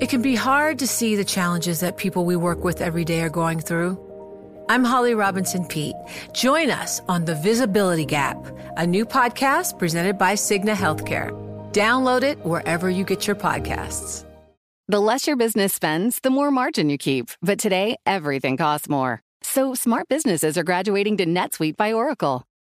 It can be hard to see the challenges that people we work with every day are going through. I'm Holly Robinson Pete. Join us on The Visibility Gap, a new podcast presented by Cigna Healthcare. Download it wherever you get your podcasts. The less your business spends, the more margin you keep. But today, everything costs more. So smart businesses are graduating to NetSuite by Oracle.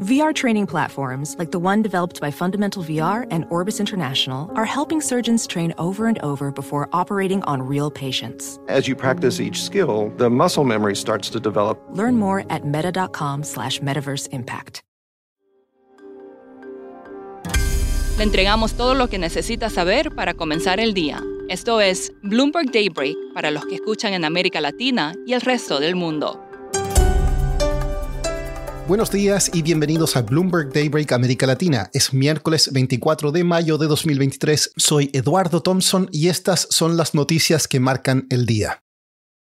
VR training platforms, like the one developed by Fundamental VR and Orbis International, are helping surgeons train over and over before operating on real patients. As you practice each skill, the muscle memory starts to develop. Learn more at meta.com slash metaverse impact. Le entregamos todo lo que necesita saber para comenzar el día. Esto es Bloomberg Daybreak para los que escuchan en América Latina y el resto del mundo. Buenos días y bienvenidos a Bloomberg Daybreak América Latina. Es miércoles 24 de mayo de 2023. Soy Eduardo Thompson y estas son las noticias que marcan el día.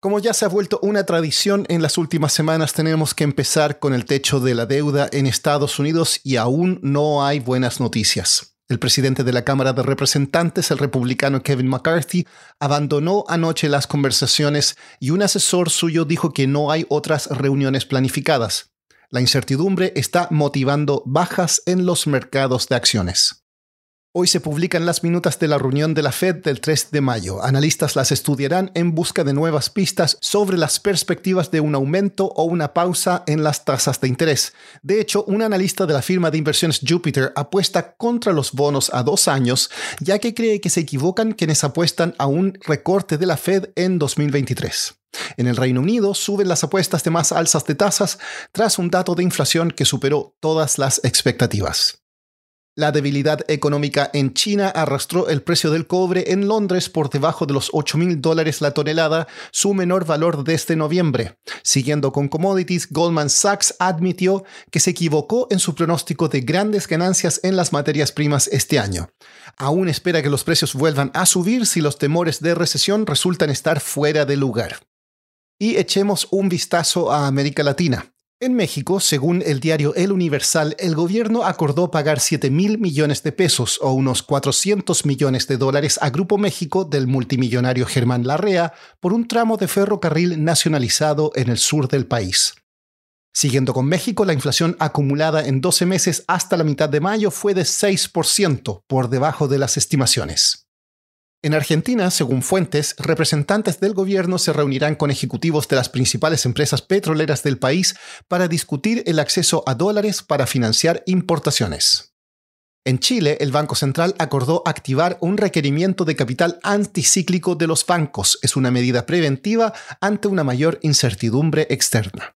Como ya se ha vuelto una tradición en las últimas semanas, tenemos que empezar con el techo de la deuda en Estados Unidos y aún no hay buenas noticias. El presidente de la Cámara de Representantes, el republicano Kevin McCarthy, abandonó anoche las conversaciones y un asesor suyo dijo que no hay otras reuniones planificadas. La incertidumbre está motivando bajas en los mercados de acciones. Hoy se publican las minutas de la reunión de la Fed del 3 de mayo. Analistas las estudiarán en busca de nuevas pistas sobre las perspectivas de un aumento o una pausa en las tasas de interés. De hecho, un analista de la firma de inversiones Jupiter apuesta contra los bonos a dos años, ya que cree que se equivocan quienes apuestan a un recorte de la Fed en 2023. En el Reino Unido suben las apuestas de más alzas de tasas tras un dato de inflación que superó todas las expectativas. La debilidad económica en China arrastró el precio del cobre en Londres por debajo de los 8 mil dólares la tonelada, su menor valor desde noviembre. Siguiendo con commodities, Goldman Sachs admitió que se equivocó en su pronóstico de grandes ganancias en las materias primas este año. Aún espera que los precios vuelvan a subir si los temores de recesión resultan estar fuera de lugar y echemos un vistazo a América Latina. En México, según el diario El Universal, el gobierno acordó pagar 7 mil millones de pesos o unos 400 millones de dólares a Grupo México del multimillonario Germán Larrea por un tramo de ferrocarril nacionalizado en el sur del país. Siguiendo con México, la inflación acumulada en 12 meses hasta la mitad de mayo fue de 6%, por debajo de las estimaciones. En Argentina, según fuentes, representantes del gobierno se reunirán con ejecutivos de las principales empresas petroleras del país para discutir el acceso a dólares para financiar importaciones. En Chile, el Banco Central acordó activar un requerimiento de capital anticíclico de los bancos. Es una medida preventiva ante una mayor incertidumbre externa.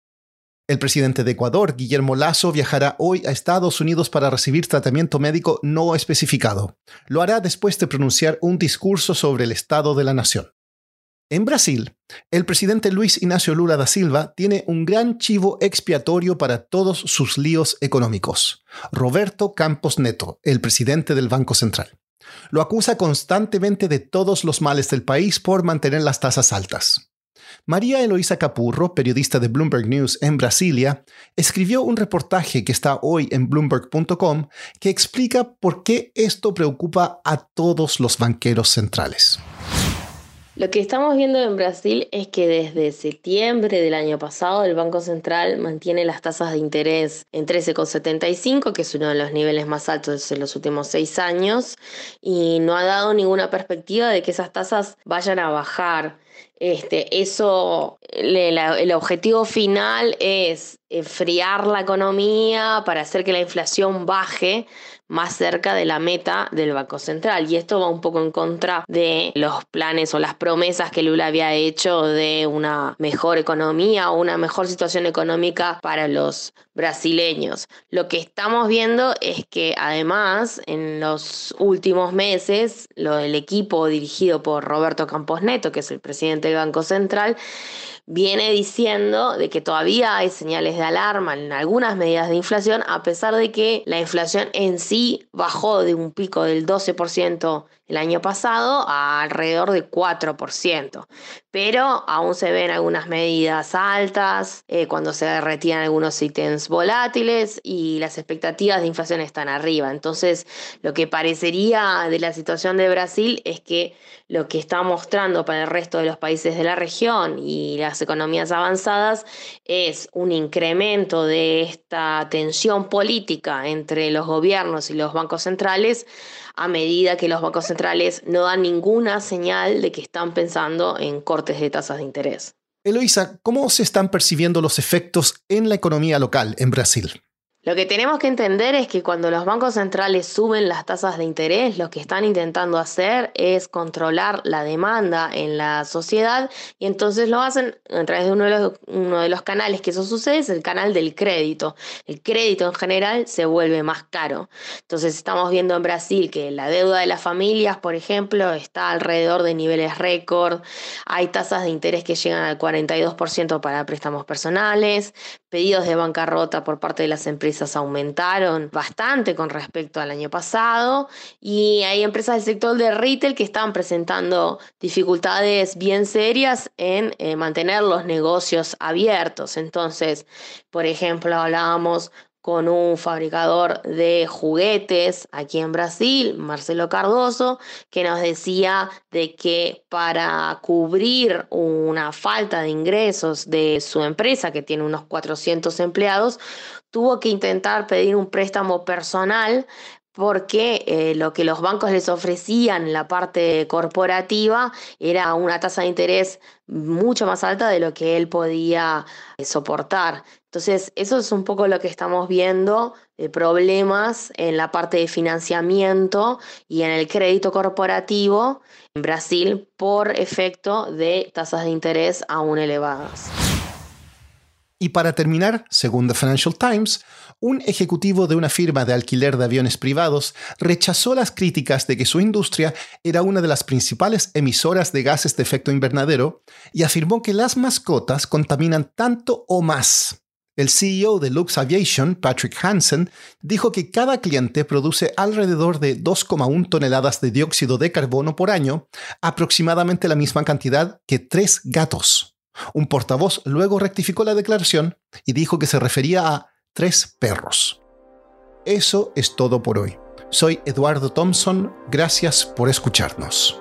El presidente de Ecuador, Guillermo Lazo, viajará hoy a Estados Unidos para recibir tratamiento médico no especificado. Lo hará después de pronunciar un discurso sobre el estado de la nación. En Brasil, el presidente Luis Ignacio Lula da Silva tiene un gran chivo expiatorio para todos sus líos económicos. Roberto Campos Neto, el presidente del Banco Central. Lo acusa constantemente de todos los males del país por mantener las tasas altas. María Eloísa Capurro, periodista de Bloomberg News en Brasilia, escribió un reportaje que está hoy en bloomberg.com que explica por qué esto preocupa a todos los banqueros centrales. Lo que estamos viendo en Brasil es que desde septiembre del año pasado el Banco Central mantiene las tasas de interés en 13,75, que es uno de los niveles más altos en los últimos seis años, y no ha dado ninguna perspectiva de que esas tasas vayan a bajar. Este, eso, el objetivo final es enfriar la economía para hacer que la inflación baje más cerca de la meta del Banco Central. Y esto va un poco en contra de los planes o las promesas que Lula había hecho de una mejor economía o una mejor situación económica para los brasileños. Lo que estamos viendo es que además en los últimos meses lo, el equipo dirigido por Roberto Campos Neto, que es el presidente del Banco Central, viene diciendo de que todavía hay señales de alarma en algunas medidas de inflación, a pesar de que la inflación en sí bajó de un pico del 12% el año pasado a alrededor de 4%. Pero aún se ven algunas medidas altas eh, cuando se retiran algunos ítems volátiles y las expectativas de inflación están arriba. Entonces, lo que parecería de la situación de Brasil es que lo que está mostrando para el resto de los países de la región y las economías avanzadas es un incremento de esta tensión política entre los gobiernos y los bancos centrales a medida que los bancos centrales no dan ninguna señal de que están pensando en cortes de tasas de interés. Eloisa, ¿cómo se están percibiendo los efectos en la economía local en Brasil? Lo que tenemos que entender es que cuando los bancos centrales suben las tasas de interés, lo que están intentando hacer es controlar la demanda en la sociedad y entonces lo hacen a través de uno de los, canales que eso sucede, es el canal del crédito. El crédito en general se vuelve más caro. Entonces estamos viendo en Brasil que la deuda de las familias, por ejemplo, está alrededor de niveles récord. Hay tasas de interés que llegan al 42% para préstamos personales, pedidos de bancarrota por parte de las empresas aumentaron bastante con respecto al año pasado y hay empresas del sector de retail que están presentando dificultades bien serias en eh, mantener los negocios abiertos. Entonces, por ejemplo, hablábamos con un fabricador de juguetes aquí en Brasil, Marcelo Cardoso, que nos decía de que para cubrir una falta de ingresos de su empresa, que tiene unos 400 empleados, tuvo que intentar pedir un préstamo personal porque eh, lo que los bancos les ofrecían en la parte corporativa era una tasa de interés mucho más alta de lo que él podía eh, soportar. Entonces, eso es un poco lo que estamos viendo de problemas en la parte de financiamiento y en el crédito corporativo en Brasil por efecto de tasas de interés aún elevadas. Y para terminar, según The Financial Times, un ejecutivo de una firma de alquiler de aviones privados rechazó las críticas de que su industria era una de las principales emisoras de gases de efecto invernadero y afirmó que las mascotas contaminan tanto o más. El CEO de Lux Aviation, Patrick Hansen, dijo que cada cliente produce alrededor de 2,1 toneladas de dióxido de carbono por año, aproximadamente la misma cantidad que tres gatos. Un portavoz luego rectificó la declaración y dijo que se refería a tres perros. Eso es todo por hoy. Soy Eduardo Thompson, gracias por escucharnos.